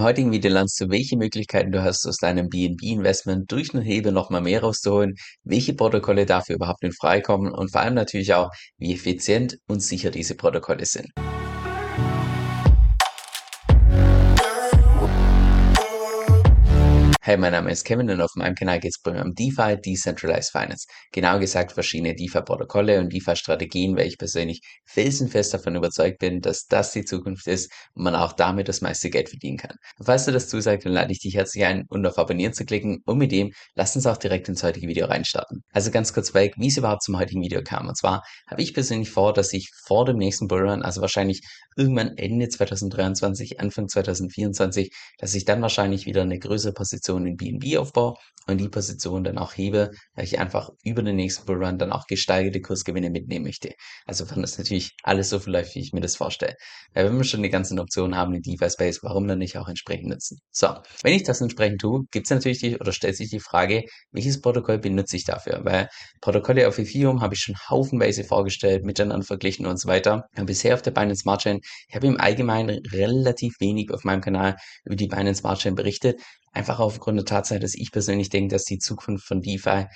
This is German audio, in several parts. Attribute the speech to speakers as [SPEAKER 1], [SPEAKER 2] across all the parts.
[SPEAKER 1] Im heutigen Video lernst du, welche Möglichkeiten du hast, aus deinem BNB-Investment durch einen Hebel nochmal mehr rauszuholen, welche Protokolle dafür überhaupt in Frage kommen und vor allem natürlich auch, wie effizient und sicher diese Protokolle sind. Hey, mein Name ist Kevin und auf meinem Kanal geht es um DeFi, Decentralized Finance. Genau gesagt verschiedene DeFi-Protokolle und DeFi-Strategien, weil ich persönlich felsenfest davon überzeugt bin, dass das die Zukunft ist und man auch damit das meiste Geld verdienen kann. Falls du das zusagst, dann lade ich dich herzlich ein, um auf Abonnieren zu klicken und mit dem lass uns auch direkt ins heutige Video reinstarten. Also ganz kurz weg, wie es überhaupt zum heutigen Video kam. Und zwar habe ich persönlich vor, dass ich vor dem nächsten Bullrun, also wahrscheinlich irgendwann Ende 2023, Anfang 2024, dass ich dann wahrscheinlich wieder eine größere Position Position in BNB aufbaue und die Position dann auch hebe, weil ich einfach über den nächsten Bullrun dann auch gesteigerte Kursgewinne mitnehmen möchte. Also wenn das natürlich alles so verläuft, wie ich mir das vorstelle. Weil wenn wir schon die ganzen Optionen haben in DeFi Space, warum dann nicht auch entsprechend nutzen? So, wenn ich das entsprechend tue, gibt es natürlich die, oder stellt sich die Frage, welches Protokoll benutze ich dafür? Weil Protokolle auf Ethereum habe ich schon haufenweise vorgestellt, miteinander verglichen und so weiter. Und bisher auf der Binance Smart Chain, ich habe im Allgemeinen relativ wenig auf meinem Kanal über die Binance Smart Chain berichtet, Einfach aufgrund der Tatsache, dass ich persönlich denke, dass die Zukunft von DeFi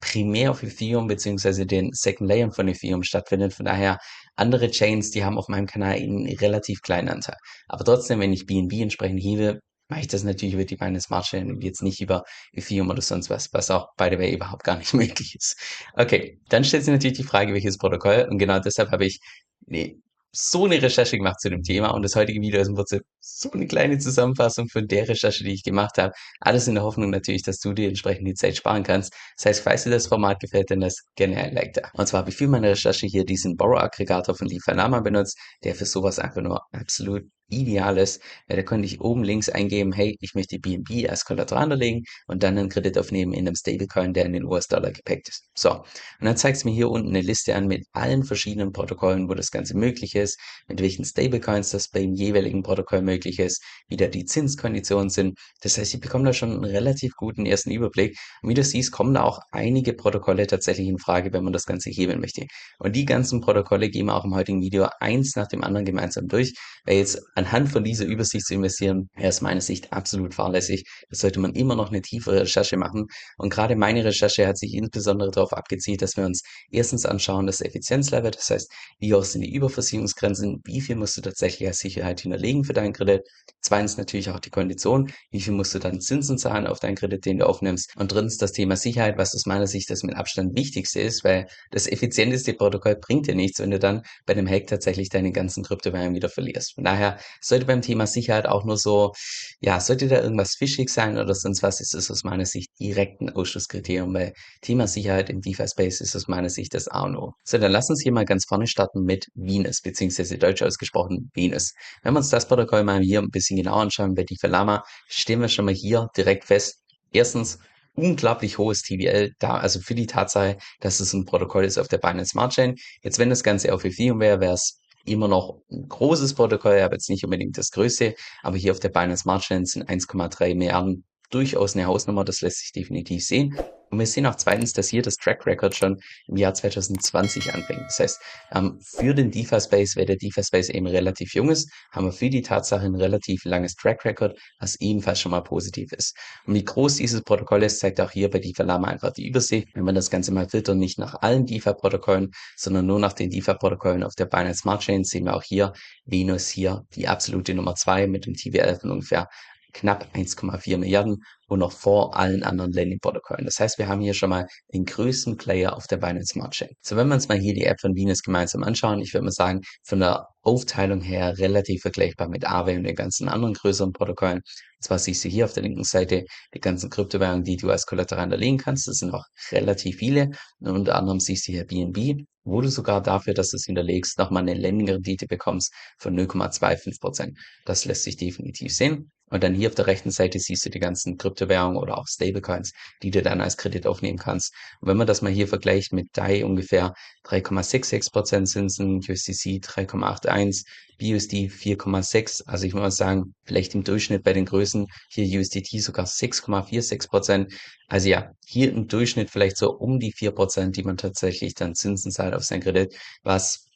[SPEAKER 1] primär auf Ethereum beziehungsweise den Second Layer von Ethereum stattfindet. Von daher andere Chains, die haben auf meinem Kanal einen relativ kleinen Anteil. Aber trotzdem, wenn ich BNB entsprechend hebe, mache ich das natürlich über die meine Smart Chain und jetzt nicht über Ethereum oder sonst was, was auch by the way überhaupt gar nicht möglich ist. Okay, dann stellt sich natürlich die Frage, welches Protokoll und genau deshalb habe ich nee, so eine Recherche gemacht zu dem Thema und das heutige Video ist im Prinzip so eine kleine Zusammenfassung von der Recherche, die ich gemacht habe. Alles in der Hoffnung natürlich, dass du dir entsprechend die Zeit sparen kannst. Das heißt, falls dir das Format gefällt, dann lass gerne ein Like da. Und zwar habe ich für meine Recherche hier diesen Borrow-Aggregator von Lieferlama benutzt, der für sowas einfach nur absolut ideal ist, weil da konnte ich oben links eingeben, hey, ich möchte BNB als Kollateral anlegen und dann einen Kredit aufnehmen in einem Stablecoin, der in den US-Dollar gepackt ist. So, und dann zeigt es mir hier unten eine Liste an mit allen verschiedenen Protokollen, wo das Ganze möglich ist, mit welchen Stablecoins das beim jeweiligen Protokoll möglich ist, wie da die Zinskonditionen sind. Das heißt, ich bekomme da schon einen relativ guten ersten Überblick. Und wie du siehst, kommen da auch einige Protokolle tatsächlich in Frage, wenn man das Ganze hebeln möchte. Und die ganzen Protokolle gehen wir auch im heutigen Video eins nach dem anderen gemeinsam durch, weil jetzt anhand von dieser Übersicht zu investieren, wäre aus meiner Sicht absolut fahrlässig. Da sollte man immer noch eine tiefere Recherche machen. Und gerade meine Recherche hat sich insbesondere darauf abgezielt, dass wir uns erstens anschauen, das Effizienzlevel, das heißt, wie hoch sind die Überversicherungsgrenzen, wie viel musst du tatsächlich als Sicherheit hinterlegen für deinen Kredit. Zweitens natürlich auch die Kondition, wie viel musst du dann Zinsen zahlen auf deinen Kredit, den du aufnimmst. Und drittens das Thema Sicherheit, was aus meiner Sicht das mit Abstand wichtigste ist, weil das effizienteste Protokoll bringt dir nichts, wenn du dann bei dem Hack tatsächlich deine ganzen Kryptowährungen wieder verlierst. Von daher sollte beim Thema Sicherheit auch nur so, ja, sollte da irgendwas fischig sein oder sonst was, ist es aus meiner Sicht direkt ein Ausschlusskriterium, weil Thema Sicherheit im DeFi-Space ist aus meiner Sicht das A und O. So, dann lass uns hier mal ganz vorne starten mit Venus, beziehungsweise deutsch ausgesprochen Venus. Wenn wir uns das Protokoll mal hier ein bisschen genauer anschauen bei DeFi Lama, stehen wir schon mal hier direkt fest. Erstens, unglaublich hohes TVL da, also für die Tatsache, dass es ein Protokoll ist auf der Binance Smart Chain. Jetzt, wenn das Ganze auf Ethereum wäre, wäre es immer noch ein großes Protokoll, aber jetzt nicht unbedingt das größte, aber hier auf der Binance Smart Chain sind 1,3 Milliarden durchaus eine Hausnummer, das lässt sich definitiv sehen. Und wir sehen auch zweitens, dass hier das Track Record schon im Jahr 2020 anfängt. Das heißt, ähm, für den DeFi-Space, weil der DeFi-Space eben relativ jung ist, haben wir für die Tatsache ein relativ langes Track Record, was ebenfalls schon mal positiv ist. Und wie groß dieses Protokoll ist, zeigt auch hier bei DeFi Lama einfach die Übersicht. Wenn man das Ganze mal filtert, nicht nach allen DeFi-Protokollen, sondern nur nach den DeFi-Protokollen auf der Binance Smart Chain, sehen wir auch hier Venus hier die absolute Nummer zwei mit dem TVL von ungefähr knapp 1,4 Milliarden und noch vor allen anderen Landing-Protokollen. Das heißt, wir haben hier schon mal den größten Player auf der Binance Smart Chain. So, wenn wir uns mal hier die App von Venus gemeinsam anschauen, ich würde mal sagen, von der Aufteilung her relativ vergleichbar mit Aave und den ganzen anderen größeren Protokollen. Und zwar siehst du hier auf der linken Seite die ganzen Kryptowährungen, die du als Kollateral hinterlegen kannst. Das sind auch relativ viele. Und unter anderem siehst du hier BNB, wo du sogar dafür, dass du es hinterlegst, nochmal eine Lending-Rendite bekommst von 0,25 Prozent. Das lässt sich definitiv sehen. Und dann hier auf der rechten Seite siehst du die ganzen Kryptowährungen oder auch Stablecoins, die du dann als Kredit aufnehmen kannst. Und wenn man das mal hier vergleicht mit DAI ungefähr 3,66% Zinsen, USDC 3,81, BUSD 4,6. Also ich muss sagen, vielleicht im Durchschnitt bei den Größen hier USDT sogar 6,46%. Also ja, hier im Durchschnitt vielleicht so um die 4%, die man tatsächlich dann Zinsen zahlt auf sein Kredit, was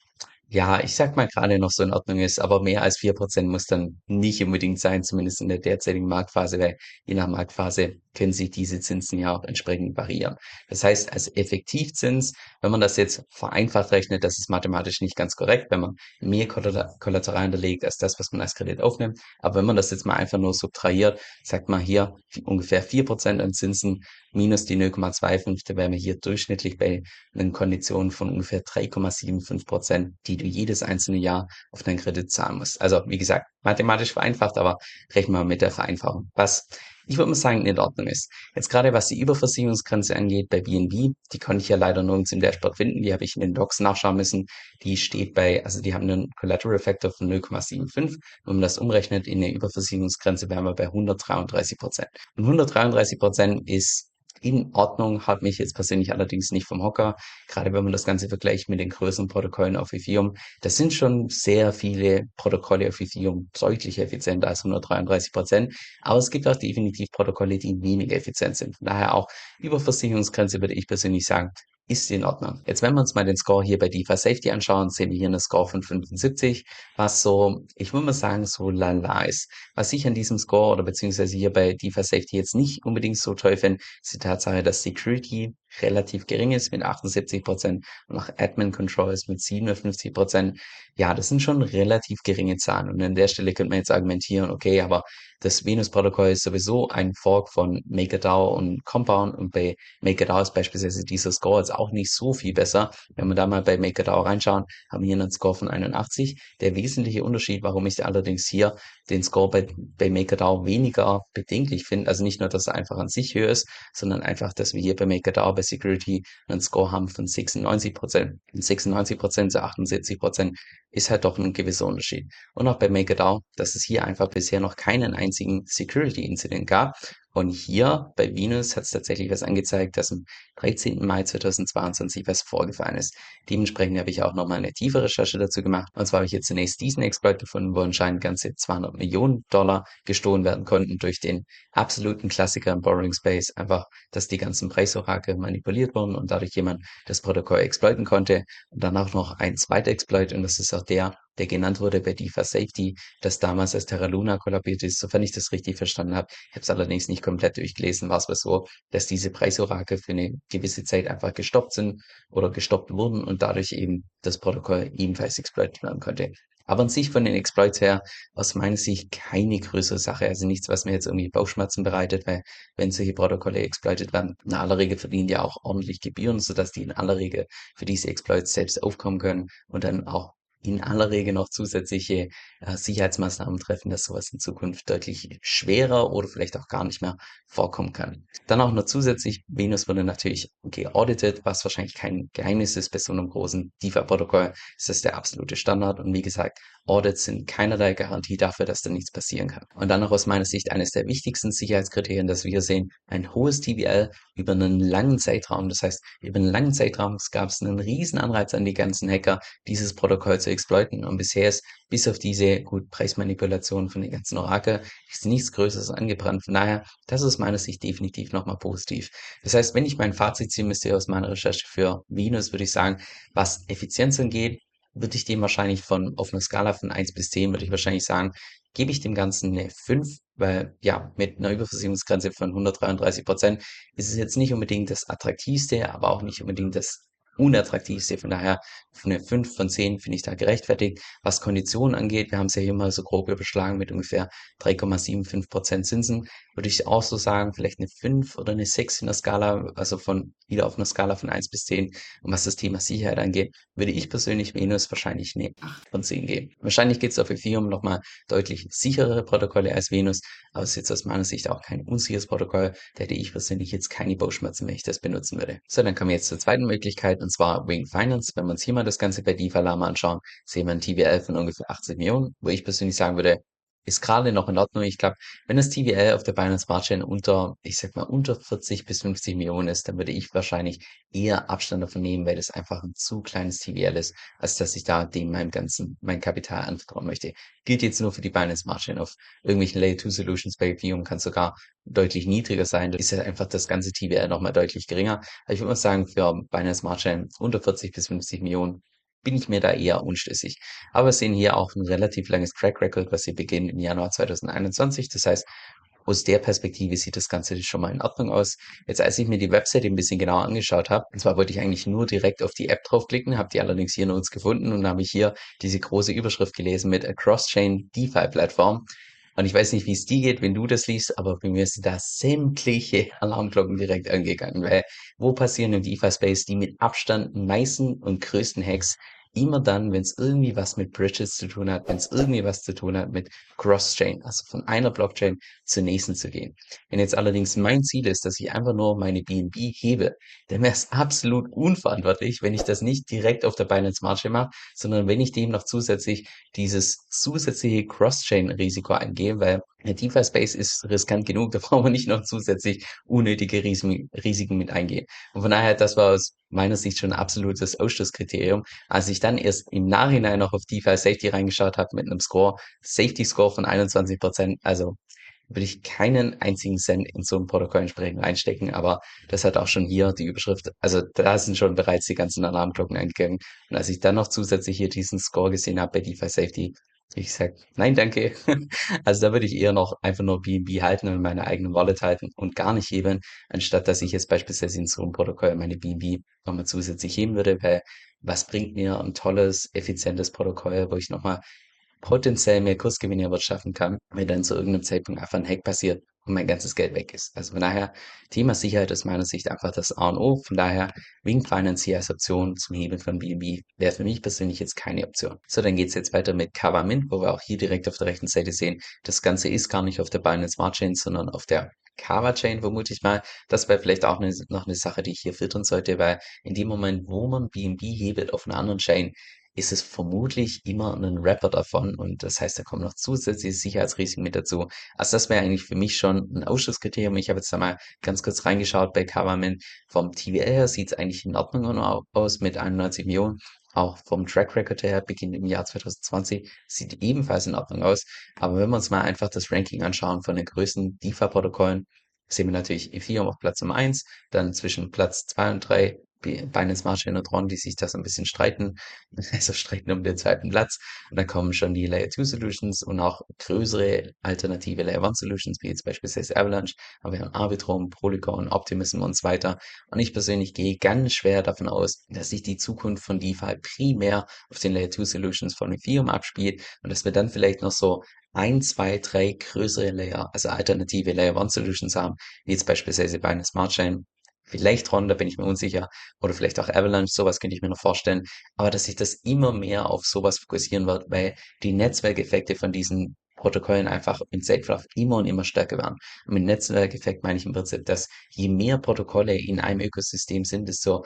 [SPEAKER 1] Ja, ich sag mal gerade noch so in Ordnung ist, aber mehr als 4% muss dann nicht unbedingt sein, zumindest in der derzeitigen Marktphase, weil je nach Marktphase können sich diese Zinsen ja auch entsprechend variieren. Das heißt, als Effektivzins, wenn man das jetzt vereinfacht rechnet, das ist mathematisch nicht ganz korrekt, wenn man mehr Kollata- Kollateral hinterlegt als das, was man als Kredit aufnimmt. Aber wenn man das jetzt mal einfach nur subtrahiert, sagt man hier ungefähr 4% an Zinsen minus die 0,25, da wären wir hier durchschnittlich bei einen Konditionen von ungefähr 3,75 Prozent, die du jedes einzelne Jahr auf deinen Kredit zahlen musst. Also wie gesagt, mathematisch vereinfacht, aber rechnen wir mit der Vereinfachung. Was ich würde mal sagen, in Ordnung ist. Jetzt gerade was die Überversicherungsgrenze angeht bei BNB, die konnte ich ja leider nirgends im Dashboard finden, die habe ich in den Docs nachschauen müssen. Die steht bei, also die haben einen Collateral Factor von 0,75. Wenn man das umrechnet in eine Überversicherungsgrenze, wären wir bei 133 Prozent. Und 133 Prozent ist in Ordnung, hat mich jetzt persönlich allerdings nicht vom Hocker. Gerade wenn man das Ganze vergleicht mit den größeren Protokollen auf Ethereum. Das sind schon sehr viele Protokolle auf Ethereum deutlich effizienter als 133 Prozent. Aber es gibt auch definitiv Protokolle, die weniger effizient sind. Von daher auch über Versicherungsgrenze würde ich persönlich sagen, ist in Ordnung. Jetzt, wenn wir uns mal den Score hier bei DeFi Safety anschauen, sehen wir hier eine Score von 75, was so, ich würde mal sagen, so lala ist. Was ich an diesem Score oder beziehungsweise hier bei DeFi Safety jetzt nicht unbedingt so toll finde, ist die Tatsache, dass Security relativ gering ist mit 78 Prozent und auch Admin Controls mit 57 Prozent. Ja, das sind schon relativ geringe Zahlen. Und an der Stelle könnte man jetzt argumentieren, okay, aber das Venus-Protokoll ist sowieso ein Fork von MakerDAO und Compound und bei MakerDAO ist beispielsweise dieser Score jetzt auch nicht so viel besser. Wenn wir da mal bei MakerDAO reinschauen, haben wir hier einen Score von 81. Der wesentliche Unterschied, warum ich allerdings hier den Score bei, bei MakerDAO weniger bedenklich finde, also nicht nur, dass er einfach an sich höher ist, sondern einfach, dass wir hier bei MakerDAO bei Security einen Score haben von 96 Prozent. 96 Prozent zu 78 Prozent ist halt doch ein gewisser Unterschied. Und auch bei MakerDAO, dass es hier einfach bisher noch keinen einzigen Security-Incident gab. Und hier bei Venus hat es tatsächlich was angezeigt, dass am 13. Mai 2022 was vorgefallen ist. Dementsprechend habe ich auch nochmal eine tiefe Recherche dazu gemacht. Und zwar habe ich jetzt zunächst diesen Exploit gefunden, wo anscheinend ganze 200 Millionen Dollar gestohlen werden konnten durch den absoluten Klassiker im Borrowing Space. Einfach, dass die ganzen Preisorakel manipuliert wurden und dadurch jemand das Protokoll exploiten konnte. Und danach noch ein zweiter Exploit und das ist auch der, der genannt wurde bei DeFi Safety, das damals als Terra Luna kollabiert ist, sofern ich das richtig verstanden habe. Ich habe es allerdings nicht komplett durchgelesen, war es wohl so, dass diese Preisorakel für eine gewisse Zeit einfach gestoppt sind oder gestoppt wurden und dadurch eben das Protokoll ebenfalls exploitiert werden konnte. Aber an sich von den Exploits her, aus meiner Sicht keine größere Sache. Also nichts, was mir jetzt irgendwie Bauchschmerzen bereitet, weil wenn solche Protokolle exploitet werden, in aller Regel verdienen die auch ordentlich Gebühren, sodass die in aller Regel für diese Exploits selbst aufkommen können und dann auch in aller Regel noch zusätzliche äh, Sicherheitsmaßnahmen treffen, dass sowas in Zukunft deutlich schwerer oder vielleicht auch gar nicht mehr vorkommen kann. Dann auch noch zusätzlich, Venus wurde natürlich geauditet, was wahrscheinlich kein Geheimnis ist bei so einem großen DeFi-Protokoll. Das ist der absolute Standard und wie gesagt, Audits sind keinerlei Garantie dafür, dass da nichts passieren kann. Und dann noch aus meiner Sicht eines der wichtigsten Sicherheitskriterien, das wir sehen, ein hohes TVL über einen langen Zeitraum. Das heißt, über einen langen Zeitraum gab es einen riesen Anreiz an die ganzen Hacker, dieses Protokoll zu exploiten. Und bisher ist bis auf diese gut Preismanipulation von den ganzen Orakel ist nichts Größeres angebrannt. Von daher, das ist meiner Sicht definitiv nochmal positiv. Das heißt, wenn ich mein Fazit ziehen müsste aus meiner Recherche für Venus, würde ich sagen, was Effizienz angeht, würde ich dem wahrscheinlich von, auf einer Skala von 1 bis 10, würde ich wahrscheinlich sagen, gebe ich dem Ganzen eine 5, weil ja, mit einer Überversicherungsgrenze von 133 Prozent ist es jetzt nicht unbedingt das attraktivste, aber auch nicht unbedingt das unattraktivste. Von daher von der 5 von 10 finde ich da gerechtfertigt. Was Konditionen angeht, wir haben es ja hier mal so grob überschlagen mit ungefähr 3,75 Prozent Zinsen, würde ich auch so sagen, vielleicht eine 5 oder eine 6 in der Skala, also von wieder auf einer Skala von 1 bis 10. Und was das Thema Sicherheit angeht, würde ich persönlich Venus wahrscheinlich eine 8 von 10 geben. Wahrscheinlich geht es auf Ethereum nochmal deutlich sicherere Protokolle als Venus, aber es ist jetzt aus meiner Sicht auch kein unsicheres Protokoll. Da hätte ich persönlich jetzt keine Bauchschmerzen, wenn ich das benutzen würde. So, dann kommen wir jetzt zur zweiten Möglichkeit und zwar Wing Finance. Wenn wir uns hier mal das Ganze bei DeFi Lama anschauen, sehen wir ein TVL von ungefähr 80 Millionen, wo ich persönlich sagen würde, ist gerade noch in Ordnung. Ich glaube, wenn das TVL auf der Binance Smart Chain unter, ich sag mal, unter 40 bis 50 Millionen ist, dann würde ich wahrscheinlich eher Abstand davon nehmen, weil das einfach ein zu kleines TVL ist, als dass ich da dem meinem ganzen, mein Kapital anvertrauen möchte. Gilt jetzt nur für die Binance Smart Chain. Auf irgendwelchen Layer 2 Solutions bei Ethereum kann sogar deutlich niedriger sein. Da ist ja einfach das ganze TVL nochmal deutlich geringer. Aber ich würde mal sagen, für Binance Smart Chain unter 40 bis 50 Millionen bin ich mir da eher unschlüssig. Aber wir sehen hier auch ein relativ langes Track Record, was hier beginnt im Januar 2021. Das heißt, aus der Perspektive sieht das Ganze schon mal in Ordnung aus. Jetzt, als ich mir die Webseite ein bisschen genauer angeschaut habe, und zwar wollte ich eigentlich nur direkt auf die App draufklicken, habe die allerdings hier nirgends gefunden und habe hier diese große Überschrift gelesen mit a Cross-Chain DeFi Plattform. Und ich weiß nicht, wie es dir geht, wenn du das liest, aber bei mir sind da sämtliche Alarmglocken direkt angegangen, weil wo passieren im DeFi-Space die mit Abstand meisten und größten Hacks? Immer dann, wenn es irgendwie was mit Bridges zu tun hat, wenn es irgendwie was zu tun hat mit Cross-Chain, also von einer Blockchain zur nächsten zu gehen. Wenn jetzt allerdings mein Ziel ist, dass ich einfach nur meine BNB hebe, dann wäre es absolut unverantwortlich, wenn ich das nicht direkt auf der Binance Smart Chain mache, sondern wenn ich dem noch zusätzlich dieses zusätzliche Cross-Chain-Risiko eingehe, weil DeFi-Space ist riskant genug, da brauchen wir nicht noch zusätzlich unnötige Risiken, Risiken mit eingehen. Und von daher, das war aus meiner Sicht schon ein absolutes Ausschlusskriterium. Als ich dann erst im Nachhinein noch auf DeFi Safety reingeschaut habe mit einem Score, Safety Score von 21 Prozent, also würde ich keinen einzigen Cent in so ein Protokoll entsprechend reinstecken, aber das hat auch schon hier die Überschrift, also da sind schon bereits die ganzen Alarmglocken eingegangen. Und als ich dann noch zusätzlich hier diesen Score gesehen habe bei DeFi Safety, ich sag, nein, danke. Also da würde ich eher noch einfach nur BNB halten und meine eigene Wallet halten und gar nicht heben, anstatt dass ich jetzt beispielsweise in so einem Protokoll meine BNB nochmal zusätzlich heben würde, weil was bringt mir ein tolles, effizientes Protokoll, wo ich nochmal potenziell mehr Kursgewinne erwirtschaften kann, wenn dann zu irgendeinem Zeitpunkt einfach ein Hack passiert und mein ganzes Geld weg ist. Also von daher, Thema Sicherheit ist meiner Sicht einfach das A und O. Von daher, Wing Finance hier als Option zum Hebeln von BNB wäre für mich persönlich jetzt keine Option. So, dann geht's jetzt weiter mit Mint, wo wir auch hier direkt auf der rechten Seite sehen, das Ganze ist gar nicht auf der Binance Smart Chain, sondern auf der Kava Chain vermute ich mal. Das wäre vielleicht auch eine, noch eine Sache, die ich hier filtern sollte, weil in dem Moment, wo man BNB hebelt auf einer anderen Chain, ist es vermutlich immer ein Wrapper davon und das heißt, da kommen noch zusätzliche Sicherheitsrisiken mit dazu. Also das wäre eigentlich für mich schon ein Ausschlusskriterium. Ich habe jetzt da mal ganz kurz reingeschaut bei Coverman. Vom TVL her sieht es eigentlich in Ordnung aus mit 91 Millionen. Auch vom Track Record her beginnt im Jahr 2020 sieht ebenfalls in Ordnung aus. Aber wenn wir uns mal einfach das Ranking anschauen von den größten DeFi-Protokollen, sehen wir natürlich Ethereum auf Platz Nummer eins, dann zwischen Platz zwei und drei Binance Smart Chain und Tron, die sich da so ein bisschen streiten, also streiten um den zweiten Platz. Und dann kommen schon die Layer 2 Solutions und auch größere alternative Layer 1 Solutions, wie jetzt beispielsweise Avalanche, aber wir haben Arbitrum, Polygon, Optimism und so weiter. Und ich persönlich gehe ganz schwer davon aus, dass sich die Zukunft von DeFi primär auf den Layer 2 Solutions von Ethereum abspielt und dass wir dann vielleicht noch so ein, zwei, drei größere Layer, also alternative Layer 1 Solutions haben, wie jetzt beispielsweise bei einer Smart Chain Vielleicht Ron, da bin ich mir unsicher. Oder vielleicht auch Avalanche, sowas könnte ich mir noch vorstellen. Aber dass sich das immer mehr auf sowas fokussieren wird, weil die Netzwerkeffekte von diesen Protokollen einfach im Safe immer und immer stärker werden. Und mit Netzwerkeffekt meine ich im Prinzip, dass je mehr Protokolle in einem Ökosystem sind, desto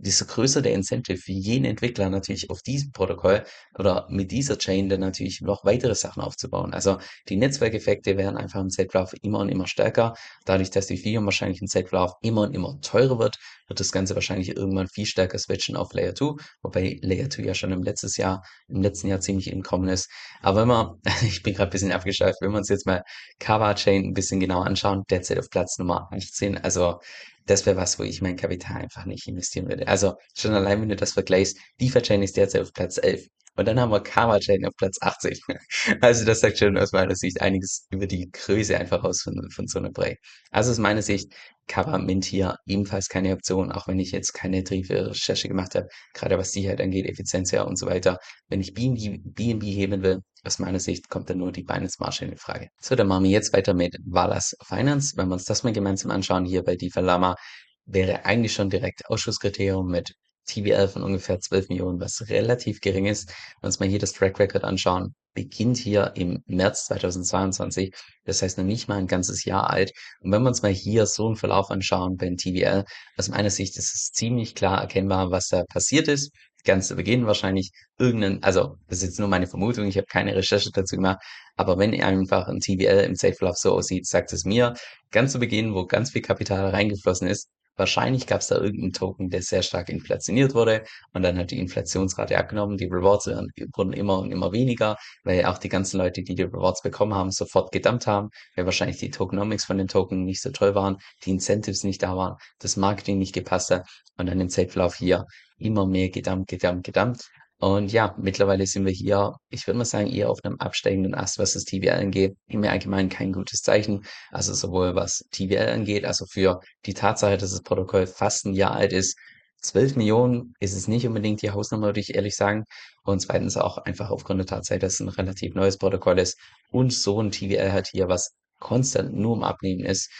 [SPEAKER 1] desto größer der Incentive für jeden Entwickler natürlich auf diesem Protokoll oder mit dieser Chain dann natürlich noch weitere Sachen aufzubauen. Also die Netzwerkeffekte werden einfach im Z-Graph immer und immer stärker. Dadurch, dass die Ethereum wahrscheinlich im Z-Graph immer und immer teurer wird, wird das Ganze wahrscheinlich irgendwann viel stärker switchen auf Layer 2, wobei Layer 2 ja schon im letztes Jahr, im letzten Jahr ziemlich entkommen ist. Aber wenn man, ich bin gerade ein bisschen abgeschleift, wenn wir uns jetzt mal Kava Chain ein bisschen genauer anschauen, derzeit auf Platz Nummer 18, also das wäre was, wo ich mein Kapital einfach nicht investieren würde. Also schon allein, wenn du das vergleichst, DeFi-Chain ist derzeit auf Platz 11. Und dann haben wir Karma Chain auf Platz 80. Also das sagt schon aus meiner Sicht einiges über die Größe einfach aus von, von so einer Break. Also aus meiner Sicht Cover Mint hier ebenfalls keine Option, auch wenn ich jetzt keine tiefe Recherche gemacht habe, gerade was Sicherheit angeht, Effizienz her und so weiter. Wenn ich BNB, BNB heben will, aus meiner Sicht kommt dann nur die Binance Marge in Frage. So, dann machen wir jetzt weiter mit Walas Finance. Wenn wir uns das mal gemeinsam anschauen, hier bei DeFi Lama, wäre eigentlich schon direkt Ausschusskriterium mit TVL von ungefähr 12 Millionen, was relativ gering ist. Wenn wir uns mal hier das Track Record anschauen, beginnt hier im März 2022, das heißt noch nicht mal ein ganzes Jahr alt. Und wenn wir uns mal hier so einen Verlauf anschauen beim TVL, aus meiner Sicht ist es ziemlich klar erkennbar, was da passiert ist. Ganz zu Beginn wahrscheinlich irgendein, also das ist jetzt nur meine Vermutung, ich habe keine Recherche dazu gemacht, aber wenn einfach ein TVL im Safe Love so aussieht, sagt es mir, ganz zu Beginn, wo ganz viel Kapital reingeflossen ist, Wahrscheinlich gab es da irgendeinen Token, der sehr stark inflationiert wurde und dann hat die Inflationsrate abgenommen. Die Rewards wurden immer und immer weniger, weil auch die ganzen Leute, die die Rewards bekommen haben, sofort gedumpt haben, weil wahrscheinlich die Tokenomics von den Token nicht so toll waren, die Incentives nicht da waren, das Marketing nicht gepasst hat und dann im Zeitverlauf hier immer mehr gedumpt, gedumpt, gedumpt. Und ja, mittlerweile sind wir hier, ich würde mal sagen, eher auf einem absteigenden Ast, was das TVL angeht. Im Allgemeinen kein gutes Zeichen. Also sowohl was TVL angeht, also für die Tatsache, dass das Protokoll fast ein Jahr alt ist. 12 Millionen ist es nicht unbedingt die Hausnummer, würde ich ehrlich sagen. Und zweitens auch einfach aufgrund der Tatsache, dass es ein relativ neues Protokoll ist und so ein TVL halt hier, was konstant nur im Abnehmen ist.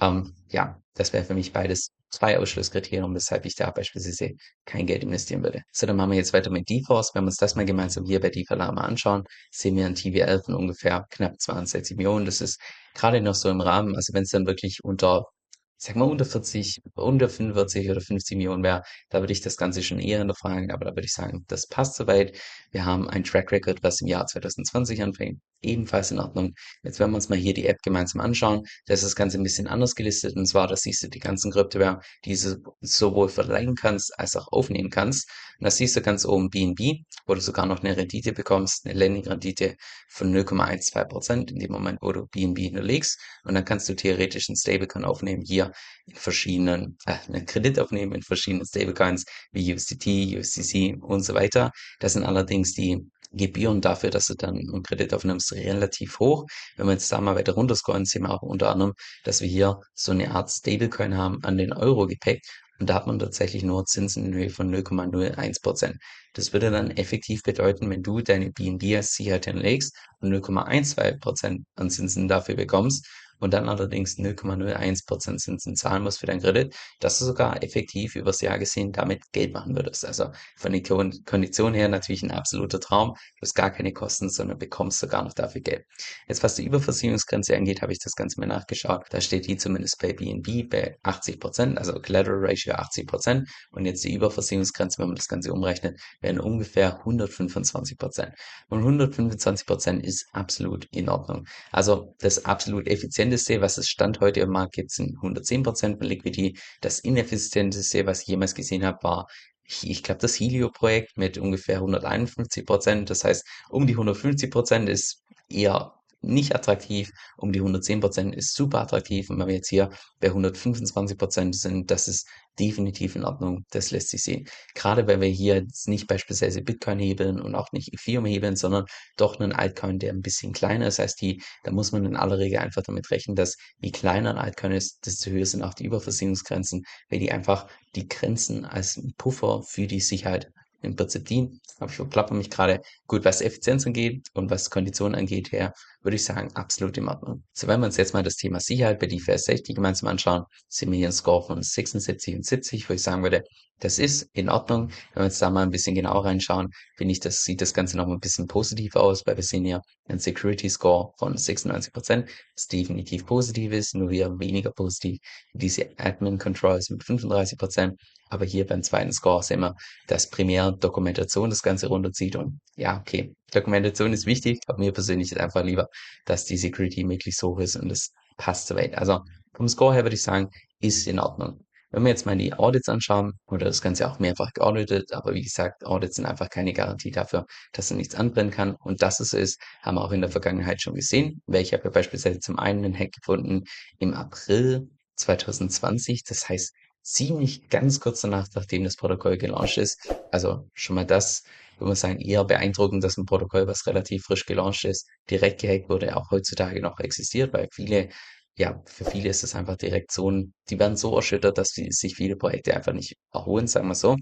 [SPEAKER 1] Ähm, ja, das wäre für mich beides zwei Ausschlusskriterien, weshalb ich da beispielsweise kein Geld investieren würde. So, dann machen wir jetzt weiter mit DeForce. Wenn wir uns das mal gemeinsam hier bei DeFi Lama anschauen, sehen wir ein TVL von ungefähr knapp 62 Millionen. Das ist gerade noch so im Rahmen. Also wenn es dann wirklich unter sag mal, unter 40, unter 45 oder 50 Millionen wäre, da würde ich das Ganze schon eher hinterfragen, aber da würde ich sagen, das passt soweit. Wir haben ein Track Record, was im Jahr 2020 anfängt, ebenfalls in Ordnung. Jetzt werden wir uns mal hier die App gemeinsam anschauen. Da ist das Ganze ein bisschen anders gelistet und zwar, da siehst du die ganzen Kryptowährungen, die du sowohl verleihen kannst als auch aufnehmen kannst. Und da siehst du ganz oben BNB, wo du sogar noch eine Rendite bekommst, eine Lending-Rendite von 0,12 Prozent in dem Moment, wo du BNB hinterlegst. Und dann kannst du theoretisch einen Stablecoin aufnehmen, hier in verschiedenen, äh, einen Kredit aufnehmen in verschiedenen Stablecoins wie USDT, USDC und so weiter. Das sind allerdings die Gebühren dafür, dass du dann einen Kredit aufnimmst, relativ hoch. Wenn wir jetzt da mal weiter runterscrollen, sehen wir auch unter anderem, dass wir hier so eine Art Stablecoin haben an den Euro gepackt. Und da hat man tatsächlich nur Zinsen in Höhe von 0,01 Prozent. Das würde dann effektiv bedeuten, wenn du deine BNB als Sicherheit hinlegst und 0,12 Prozent an Zinsen dafür bekommst, und dann allerdings 0,01% Zinsen zahlen musst für deinen Kredit, dass du sogar effektiv übers Jahr gesehen damit Geld machen würdest. Also von den Konditionen her natürlich ein absoluter Traum. Du hast gar keine Kosten, sondern bekommst sogar noch dafür Geld. Jetzt was die Überversicherungsgrenze angeht, habe ich das Ganze mal nachgeschaut. Da steht die zumindest bei BNB bei 80%, also Collateral Ratio 80%. Und jetzt die Überversicherungsgrenze, wenn man das Ganze umrechnet, wären ungefähr 125%. Und 125% ist absolut in Ordnung. Also das absolut effiziente effizienteste, was es Stand heute im Markt gibt, sind 110% von Liquidity. Das ineffizienteste, was ich jemals gesehen habe, war ich glaube, das Helio-Projekt mit ungefähr 151% Das heißt, um die 150% ist eher nicht attraktiv, um die 110% ist super attraktiv. Und wenn wir jetzt hier bei 125% sind, das ist definitiv in Ordnung. Das lässt sich sehen. Gerade weil wir hier jetzt nicht beispielsweise Bitcoin hebeln und auch nicht Ethereum hebeln, sondern doch einen Altcoin, der ein bisschen kleiner ist als die, da muss man in aller Regel einfach damit rechnen, dass je kleiner ein Altcoin ist, desto höher sind auch die Überversicherungsgrenzen, weil die einfach die Grenzen als Puffer für die Sicherheit im Prinzip dienen. Aber ich verplappere mich gerade. Gut, was Effizienz angeht und was Konditionen angeht, her, würde ich sagen, absolut in Ordnung. So, wenn wir uns jetzt mal das Thema Sicherheit bei DeFi 60 gemeinsam anschauen, sehen wir hier einen Score von 76 und 70, wo ich sagen würde, das ist in Ordnung. Wenn wir uns da mal ein bisschen genauer reinschauen, finde ich, das sieht das Ganze noch ein bisschen positiv aus, weil wir sehen hier einen Security Score von 96 Prozent, was definitiv positiv ist, nur wieder weniger positiv diese Admin Controls mit 35 Prozent. Aber hier beim zweiten Score sehen wir, dass primär Dokumentation das Ganze runterzieht und ja, okay. Dokumentation ist wichtig, aber mir persönlich ist einfach lieber, dass die Security möglichst hoch ist und das passt soweit. Also vom Score her würde ich sagen, ist in Ordnung. Wenn wir jetzt mal die Audits anschauen, oder das Ganze auch mehrfach geauditet, aber wie gesagt, Audits sind einfach keine Garantie dafür, dass er nichts anbrennen kann. Und dass es ist, haben wir auch in der Vergangenheit schon gesehen. Weil ich habe ja beispielsweise zum einen einen Hack gefunden im April 2020. Das heißt, ziemlich ganz kurz danach, nachdem das Protokoll gelauncht ist. Also schon mal das, würde man sagen, eher beeindruckend, dass ein Protokoll, was relativ frisch gelauncht ist, direkt gehackt wurde, auch heutzutage noch existiert, weil viele ja, für viele ist es einfach direkt so ein, die werden so erschüttert, dass die, sich viele Projekte einfach nicht erholen, sagen wir so.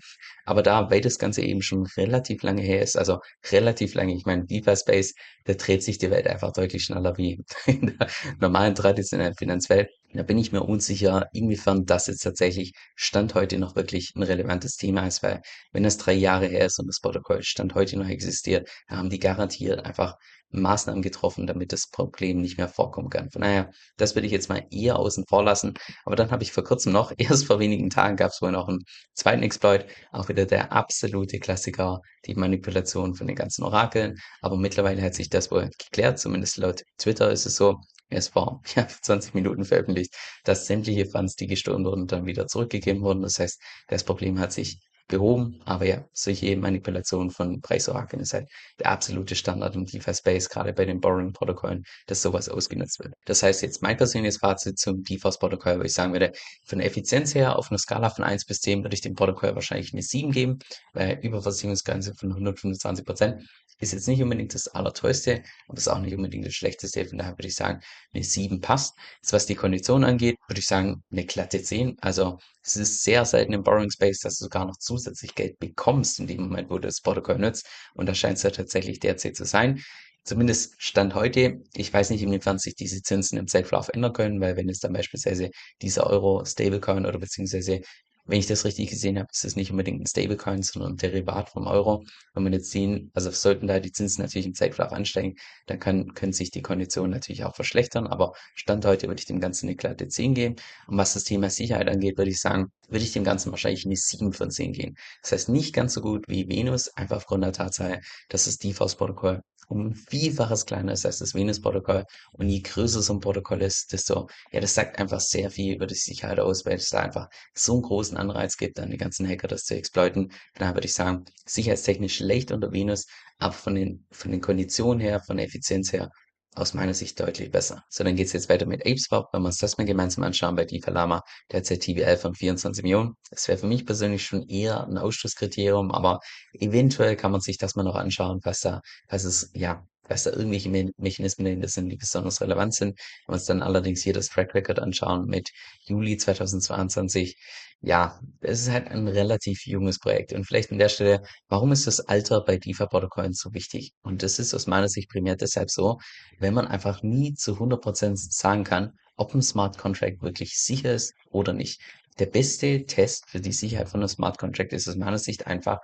[SPEAKER 1] Aber da, weil das Ganze eben schon relativ lange her ist, also relativ lange, ich meine, DeFi Space, da dreht sich die Welt einfach deutlich schneller wie in der normalen traditionellen Finanzwelt. Da bin ich mir unsicher, inwiefern das jetzt tatsächlich Stand heute noch wirklich ein relevantes Thema ist, weil wenn das drei Jahre her ist und das Protokoll Stand heute noch existiert, haben die garantiert einfach Maßnahmen getroffen, damit das Problem nicht mehr vorkommen kann. Von daher, das würde ich jetzt mal eher außen vor lassen. Aber dann habe ich vor kurzem noch, erst vor wenigen Tagen gab es wohl noch einen zweiten Exploit, auch wieder der absolute Klassiker, die Manipulation von den ganzen Orakeln. Aber mittlerweile hat sich das wohl geklärt, zumindest laut Twitter ist es so. Es war ja 20 Minuten veröffentlicht, dass sämtliche Funds, die gestohlen wurden, dann wieder zurückgegeben wurden. Das heißt, das Problem hat sich behoben. Aber ja, solche Manipulationen von Preisorakeln ist halt der absolute Standard im DeFi-Space, gerade bei den Borrowing-Protokollen, dass sowas ausgenutzt wird. Das heißt, jetzt mein persönliches Fazit zum DeFi-Protokoll, wo ich sagen würde, von Effizienz her auf einer Skala von 1 bis 10 würde ich dem Protokoll wahrscheinlich eine 7 geben, weil Überversicherungsgrenze von 125 Prozent ist jetzt nicht unbedingt das Allertollste, aber ist auch nicht unbedingt das Schlechteste. Von daher würde ich sagen, eine 7 passt. Jetzt, was die Kondition angeht, würde ich sagen, eine glatte 10. Also es ist sehr selten im Borrowing Space, dass du sogar noch zusätzlich Geld bekommst in dem Moment, wo du das Protokoll nutzt. Und da scheint es ja tatsächlich derzeit zu sein. Zumindest Stand heute. Ich weiß nicht, inwiefern sich diese Zinsen im Zeitverlauf ändern können, weil wenn es dann beispielsweise dieser Euro Stablecoin oder beziehungsweise wenn ich das richtig gesehen habe, ist es nicht unbedingt ein Stablecoin, sondern ein Derivat vom Euro. Wenn wir jetzt sehen, also sollten da die Zinsen natürlich im Zeitverlauf ansteigen, dann kann, können sich die Konditionen natürlich auch verschlechtern. Aber Stand heute würde ich dem Ganzen eine glatte 10 geben. Und was das Thema Sicherheit angeht, würde ich sagen, würde ich dem Ganzen wahrscheinlich eine 7 von 10 gehen. Das heißt nicht ganz so gut wie Venus, einfach aufgrund der Tatsache, dass das DeFi-Protokoll um ein Vielfaches kleiner ist als das Venus-Protokoll. Und je größer so ein Protokoll ist, desto, ja, das sagt einfach sehr viel über die Sicherheit aus, weil es da einfach so einen großen Anreiz gibt, an die ganzen Hacker das zu exploiten. Daher würde ich sagen, sicherheitstechnisch schlecht unter Venus, aber von den, von den Konditionen her, von der Effizienz her, aus meiner Sicht deutlich besser. So, dann geht's jetzt weiter mit ApeSwap. Wenn wir uns das mal gemeinsam anschauen bei DeFi Lama, der hat TVL von 24 Millionen. Das wäre für mich persönlich schon eher ein Ausschlusskriterium, aber eventuell kann man sich das mal noch anschauen, was da, was es, ja, dass da irgendwelche Me Mechanismen dahinter sind, die besonders relevant sind. Wenn wir uns dann allerdings hier das Track Record anschauen mit Juli 2022, ja, es ist halt ein relativ junges Projekt. Und vielleicht an der Stelle, warum ist das Alter bei DeFi-Protokollen so wichtig? Und das ist aus meiner Sicht primär deshalb so, wenn man einfach nie zu 100% sagen kann, ob ein Smart Contract wirklich sicher ist oder nicht. Der beste Test für die Sicherheit von einem Smart Contract ist aus meiner Sicht einfach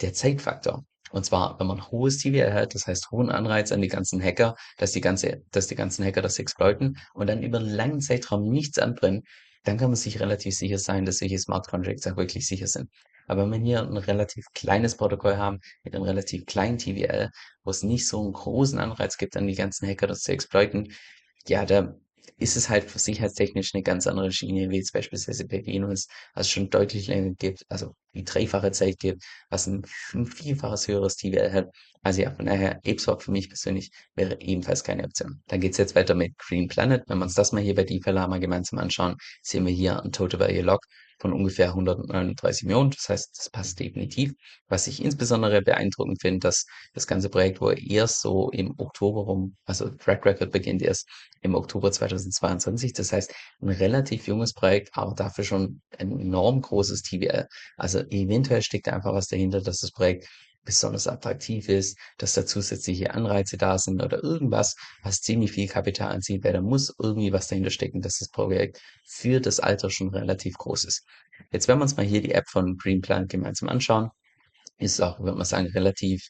[SPEAKER 1] der Zeitfaktor. Und zwar, wenn man hohes TVL hat, das heißt hohen Anreiz an die ganzen Hacker, dass die ganze, dass die ganzen Hacker das exploiten und dann über einen langen Zeitraum nichts anbrennen, dann kann man sich relativ sicher sein, dass solche Smart Contracts auch wirklich sicher sind. Aber wenn wir hier ein relativ kleines Protokoll haben, mit einem relativ kleinen TVL, wo es nicht so einen großen Anreiz gibt, an die ganzen Hacker das zu exploiten, ja, da ist es halt sicherheitstechnisch eine ganz andere Schiene, wie jetzt beispielsweise bei Venus, was es schon deutlich länger gibt, also die dreifache Zeit gibt, was ein vielfaches höheres TVL hat. Also ja, von daher, ApeSwap für mich persönlich wäre ebenfalls keine Option. Dann geht's jetzt weiter mit Green Planet. Wenn wir uns das mal hier bei DeFi Lama gemeinsam anschauen, sehen wir hier ein Total Value Lock von ungefähr 139 Millionen. Das heißt, das passt definitiv. Was ich insbesondere beeindruckend finde, dass das ganze Projekt, wo erst so im Oktober rum, also Track Record beginnt erst im Oktober 2022. Das heißt, ein relativ junges Projekt, aber dafür schon ein enorm großes TVL. Also eventuell steckt einfach was dahinter, dass das Projekt besonders attraktiv ist, dass da zusätzliche Anreize da sind oder irgendwas, was ziemlich viel Kapital anzieht, weil da muss irgendwie was dahinter stecken, dass das Projekt für das Alter schon relativ groß ist. Jetzt werden wir uns mal hier die App von Greenplant gemeinsam anschauen. Ist auch, würde man sagen, relativ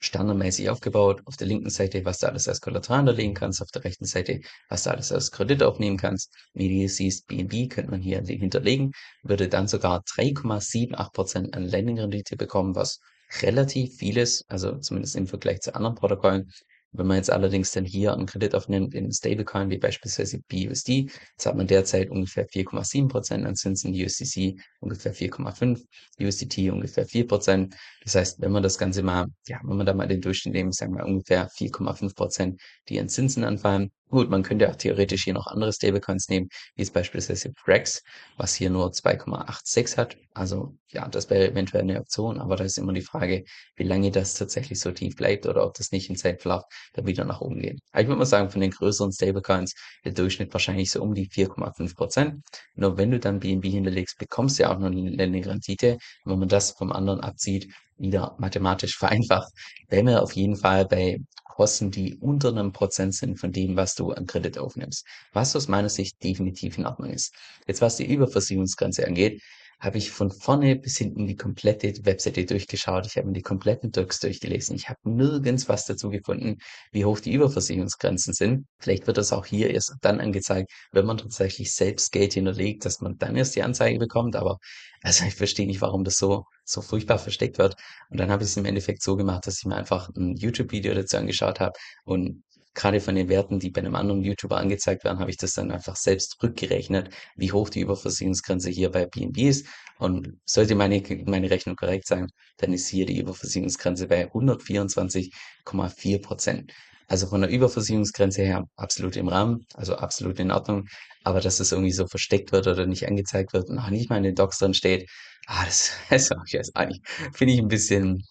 [SPEAKER 1] standardmäßig aufgebaut. Auf der linken Seite, was du alles als Kollateral hinterlegen kannst, auf der rechten Seite, was du alles als Kredit aufnehmen kannst. Wie du siehst, BNB könnte man hier hinterlegen, würde dann sogar 3,78% an Lending-Rendite bekommen, was relativ vieles, also zumindest im Vergleich zu anderen Protokollen. Wenn man jetzt allerdings dann hier einen Kredit aufnimmt in Stablecoin, wie beispielsweise BUSD, jetzt hat man derzeit ungefähr 4,7% an Zinsen, USDC ungefähr 4,5, USDT ungefähr 4%. Das heißt, wenn man das Ganze mal, ja, wenn man da mal den Durchschnitt nehmen, sagen wir ungefähr 4,5%, die an Zinsen anfallen, Gut, man könnte auch theoretisch hier noch andere Stablecoins nehmen, wie es beispielsweise Brex, was hier nur 2,86 hat. Also ja, das wäre eventuell eine Option, aber da ist immer die Frage, wie lange das tatsächlich so tief bleibt oder ob das nicht in Zeitverlauf dann wieder nach oben geht. Aber ich würde mal sagen, von den größeren Stablecoins der Durchschnitt wahrscheinlich so um die 4,5 Prozent. Nur wenn du dann BNB hinterlegst, bekommst du ja auch noch eine Rendite. Wenn man das vom anderen abzieht, wieder mathematisch vereinfacht, wären wir auf jeden Fall bei Kosten, die unter einem Prozent sind von dem, was du an Kredit aufnimmst. Was aus meiner Sicht definitiv in Ordnung ist. Jetzt, was die Überversicherungsgrenze angeht, habe ich von vorne bis hinten die komplette Webseite durchgeschaut. Ich habe mir die kompletten Docs durchgelesen. Ich habe nirgends was dazu gefunden, wie hoch die Überversicherungsgrenzen sind. Vielleicht wird das auch hier erst dann angezeigt, wenn man tatsächlich selbst Geld hinterlegt, dass man dann erst die Anzeige bekommt. Aber also ich verstehe nicht, warum das so, so furchtbar versteckt wird. Und dann habe ich es im Endeffekt so gemacht, dass ich mir einfach ein YouTube-Video dazu angeschaut habe und gerade von den Werten, die bei einem anderen YouTuber angezeigt werden, habe ich das dann einfach selbst rückgerechnet, wie hoch die Überversicherungsgrenze hier bei BNB ist. Und sollte meine, meine Rechnung korrekt sein, dann ist hier die Überversicherungsgrenze bei 124,4 Prozent. Also von der Überversicherungsgrenze her absolut im Rahmen, also absolut in Ordnung. Aber dass es irgendwie so versteckt wird oder nicht angezeigt wird und auch nicht mal in den Docs drin steht, ah, das, das ich weiß eigentlich, finde ich ein bisschen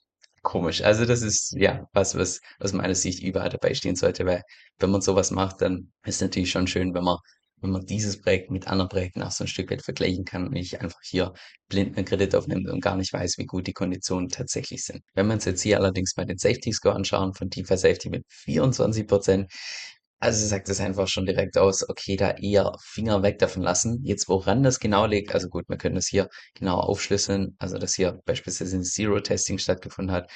[SPEAKER 1] komisch. Also das ist ja was, was aus meiner Sicht überall dabei stehen sollte, weil wenn man sowas macht, dann ist natürlich schon schön, wenn man wenn man dieses Projekt mit anderen Projekten auch so ein Stück weit vergleichen kann und nicht einfach hier blind einen Kredit aufnimmt und gar nicht weiß, wie gut die Konditionen tatsächlich sind. Wenn wir uns jetzt hier allerdings mal den Safety Score anschauen von DeFi Safety mit 24 Prozent, also sagt es einfach schon direkt aus, okay, da eher Finger weg davon lassen. Jetzt, woran das genau liegt, also gut, wir können das hier genau aufschlüsseln, also dass hier beispielsweise ein Zero-Testing stattgefunden hat,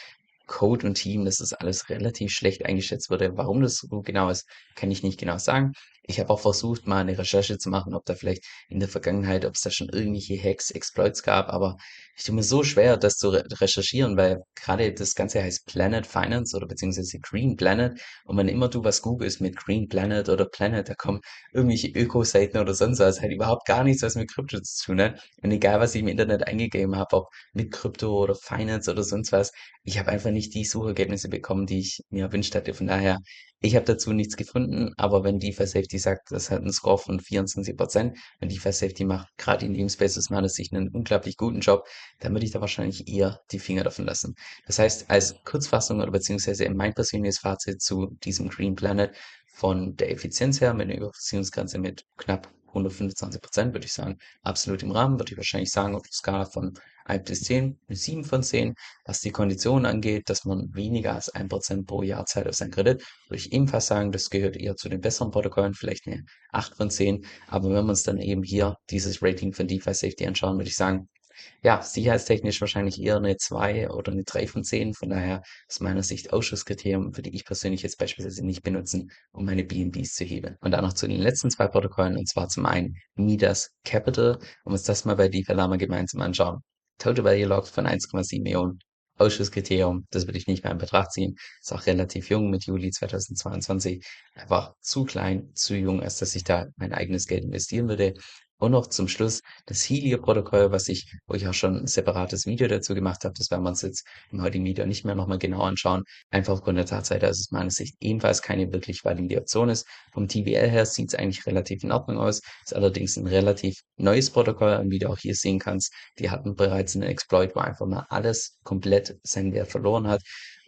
[SPEAKER 1] Code und Team, dass das alles relativ schlecht eingeschätzt wurde. Warum das so genau ist, kann ich nicht genau sagen. Ich habe auch versucht, mal eine Recherche zu machen, ob da vielleicht in der Vergangenheit, ob es da schon irgendwelche Hacks, Exploits gab, aber ich tue mir so schwer, das zu re recherchieren, weil gerade das Ganze heißt Planet Finance oder beziehungsweise Green Planet und wenn immer du was googelst mit Green Planet oder Planet, da kommen irgendwelche Öko-Seiten oder sonst was, halt überhaupt gar nichts, was mit Krypto zu tun hat. Und egal, was ich im Internet eingegeben habe, ob mit Krypto oder Finance oder sonst was, ich habe einfach nicht die Suchergebnisse bekommen, die ich mir erwünscht hatte. Von daher ich habe dazu nichts gefunden, aber wenn DeFi Safety sagt, das hat einen Score von 24 Prozent, wenn DeFi Safety macht gerade in dem Space aus meiner Sicht einen unglaublich guten Job, dann würde ich da wahrscheinlich eher die Finger davon lassen. Das heißt, als Kurzfassung oder beziehungsweise mein persönliches Fazit zu diesem Green Planet von der Effizienz her mit einer Überversicherungsgrenze mit knapp 125 Prozent, würde ich sagen, absolut im Rahmen, würde ich wahrscheinlich sagen, auf der Skala von 1 bis 10, eine 7 von 10. Was die Konditionen angeht, dass man weniger als 1% pro Jahr zahlt auf sein Kredit, würde ich ebenfalls sagen, das gehört eher zu den besseren Protokollen, vielleicht eine 8 von 10. Aber wenn wir uns dann eben hier dieses Rating von DeFi Safety anschauen, würde ich sagen, ja, sicherheitstechnisch wahrscheinlich eher eine 2 oder eine 3 von 10. Von daher aus meiner Sicht Ausschusskriterium würde ich persönlich jetzt beispielsweise nicht benutzen, um meine BNBs zu heben. Und dann noch zu den letzten zwei Protokollen, und zwar zum einen Midas Capital, um uns das mal bei DeFi Lama gemeinsam anschauen. Total Value Locked von 1,7 Millionen. Ausschusskriterium, das würde ich nicht mehr in Betracht ziehen. Ist auch relativ jung mit Juli 2022. Einfach zu klein, zu jung, als dass ich da mein eigenes Geld investieren würde. Und noch zum Schluss das Helio-Protokoll, was ich, wo ich auch schon ein separates Video dazu gemacht habe. Das werden wir uns jetzt im heutigen Video nicht mehr nochmal genau anschauen. Einfach aufgrund der Tatsache, dass es meiner Sicht ebenfalls keine wirklich valide Option ist. Vom TVL her sieht es eigentlich relativ in Ordnung aus. Ist allerdings ein relativ neues Protokoll. Und wie du auch hier sehen kannst, die hatten bereits einen Exploit, wo einfach mal alles komplett seinen Wert verloren hat.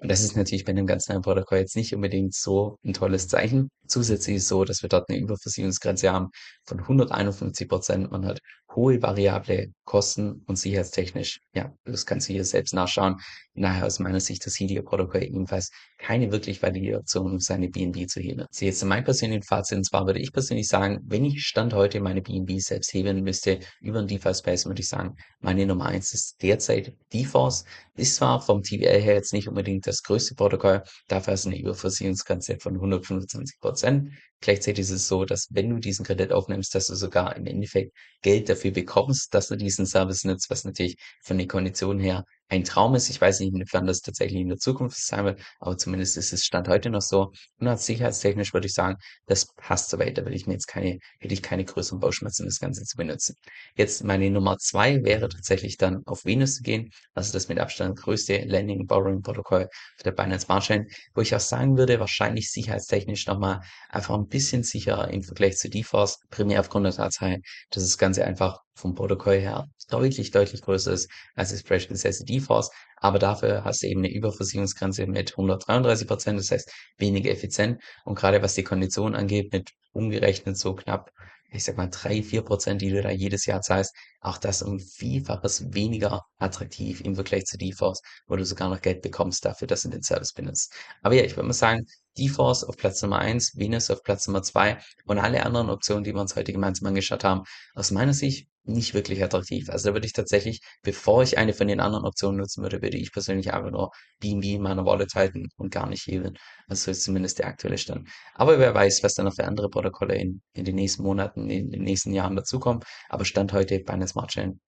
[SPEAKER 1] Und das ist natürlich bei einem ganz neuen Protokoll jetzt nicht unbedingt so ein tolles Zeichen. Zusätzlich ist es so, dass wir dort eine Überversicherungsgrenze haben von 151 Prozent. Man hat hohe variable Kosten und sicherheitstechnisch, ja, das kannst du hier selbst nachschauen. Daher aus meiner Sicht das Helio-Protokoll ebenfalls keine wirklich valide Option, um seine BNB zu heben. So jetzt mein persönlichen Fazit, und zwar würde ich persönlich sagen, wenn ich Stand heute meine BNB selbst heben müsste über den DeFi-Space, würde ich sagen, meine Nummer eins ist derzeit DeForce. Ist zwar vom TVL her jetzt nicht unbedingt das größte Protokoll, dafür ist eine Überversicherungsgrenze von 125 Prozent. Gleichzeitig ist es so, dass wenn du diesen Kredit aufnimmst, dass du sogar im Endeffekt Geld dafür bekommst, dass du diesen Service nutzt, was natürlich von den Konditionen her ein Traum ist. Ich weiß nicht, inwiefern das tatsächlich in der Zukunft sein wird, aber zumindest ist es Stand heute noch so. Und als sicherheitstechnisch würde ich sagen, das passt soweit. Da würde ich mir jetzt keine, hätte ich keine größeren Bauchschmerzen, das Ganze zu benutzen. Jetzt meine Nummer zwei wäre tatsächlich dann auf Venus zu gehen. Also das mit Abstand größte Landing Borrowing Protokoll für der Binance Smart Chain, wo ich auch sagen würde, wahrscheinlich sicherheitstechnisch nochmal einfach ein bisschen sicherer im Vergleich zu DeForce. Primär aufgrund der Tatsache, dass das Ganze einfach vom Protokoll her deutlich, deutlich größer ist als das beispielsweise DeForce, aber dafür hast du eben eine Überversicherungsgrenze mit 133 Prozent, das heißt weniger effizient. Und gerade was die Kondition angeht, mit umgerechnet so knapp, ich sag mal drei, vier Prozent, die du da jedes Jahr zahlst, auch das um Vielfaches weniger attraktiv im Vergleich zu DeForce, wo du sogar noch Geld bekommst dafür, dass du den Service benutzt. Aber ja, ich würde mal sagen, DeForce auf Platz Nummer eins, Venus auf Platz Nummer zwei und alle anderen Optionen, die wir uns heute gemeinsam angeschaut haben, aus meiner Sicht nicht wirklich attraktiv. Also da würde ich tatsächlich, bevor ich eine von den anderen Optionen nutzen würde, würde ich persönlich einfach nur BNB in meiner Wallet halten und gar nicht hebeln. Also so ist zumindest der aktuelle Stand. Aber wer weiß, was dann noch für andere Protokolle in, in den nächsten Monaten, in den nächsten Jahren dazukommen. Aber Stand heute bei einer Smart Chain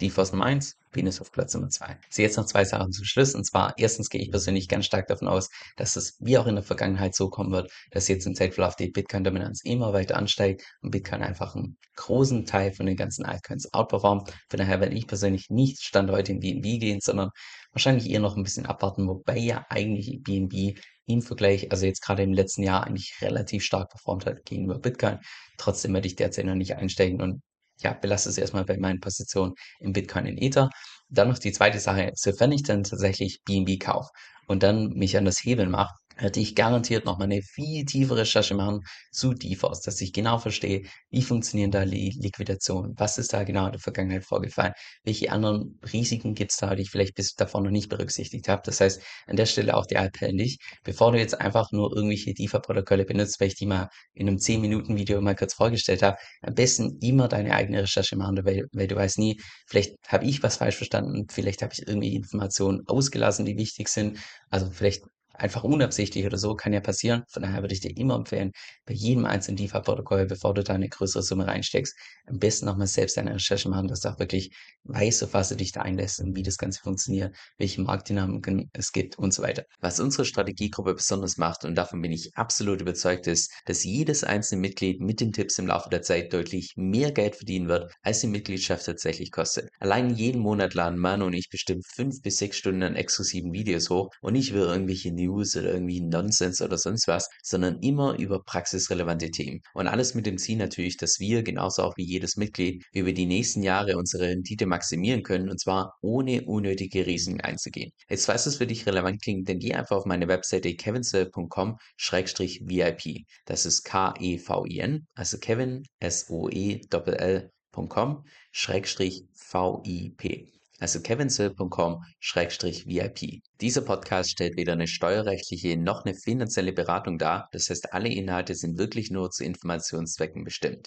[SPEAKER 1] DeForce Nummer 1, Venus auf Platz Nummer 2. Ich sehe jetzt noch zwei Sachen zum Schluss. Und zwar, erstens gehe ich persönlich ganz stark davon aus, dass es wie auch in der Vergangenheit so kommen wird, dass jetzt im Zeitverlauf die Bitcoin-Dominanz immer weiter ansteigt und Bitcoin einfach einen großen Teil von den ganzen Altcoins outperformt. Von daher werde ich persönlich nicht Stand heute in BNB gehen, sondern wahrscheinlich eher noch ein bisschen abwarten, wobei ja eigentlich BNB im Vergleich, also jetzt gerade im letzten Jahr eigentlich relativ stark performt hat gegenüber Bitcoin. Trotzdem werde ich derzeit noch nicht einsteigen und ja, belasse es erstmal bei meinen Positionen im Bitcoin in Ether. Dann noch die zweite Sache, sofern ich dann tatsächlich BNB kaufe und dann mich an das Hebeln mache, werde ich garantiert nochmal eine viel tiefere Recherche machen zu DeForce, dass ich genau verstehe, wie funktionieren da die Liquidation, was ist da genau in der Vergangenheit vorgefallen, welche anderen Risiken gibt es da, die ich vielleicht bis davor noch nicht berücksichtigt habe. Das heißt, an der Stelle auch die Appell nicht, bevor du jetzt einfach nur irgendwelche DeFi-Protokolle benutzt, weil ich die mal in einem 10-Minuten-Video mal kurz vorgestellt habe, am besten immer deine eigene Recherche machen, weil, weil du weißt nie, vielleicht habe ich was falsch verstanden, vielleicht habe ich irgendwie Informationen ausgelassen, die wichtig sind. Also vielleicht einfach unabsichtlich oder so, kann ja passieren. Von daher würde ich dir immer empfehlen, bei jedem einzelnen DeFi-Protokoll, bevor du da eine größere Summe reinsteckst, am besten nochmal selbst deine Recherche machen, dass du auch wirklich weißt, auf was du dich da einlässt und wie das Ganze funktioniert, welche Marktdynamiken es gibt und so weiter. Was unsere Strategiegruppe besonders macht, und davon bin ich absolut überzeugt, ist, dass jedes einzelne Mitglied mit den Tipps im Laufe der Zeit deutlich mehr Geld verdienen wird, als die Mitgliedschaft tatsächlich kostet. Allein jeden Monat laden Manu und ich bestimmt fünf bis sechs Stunden an exklusiven Videos hoch und ich will irgendwelche News News oder irgendwie Nonsens oder sonst was, sondern immer über praxisrelevante Themen. Und alles mit dem Ziel natürlich, dass wir, genauso auch wie jedes Mitglied, über die nächsten Jahre unsere Rendite maximieren können und zwar ohne unnötige Risiken einzugehen. Jetzt falls es für dich relevant klingt, dann geh einfach auf meine Webseite kevinsel.com-vip. Das ist K-E-V-I-N, also Kevin, S-O-E-L-L.com, Schrägstrich V-I-P also kevinsil.com-vip. Dieser Podcast stellt weder eine steuerrechtliche noch eine finanzielle Beratung dar, das heißt alle Inhalte sind wirklich nur zu Informationszwecken bestimmt.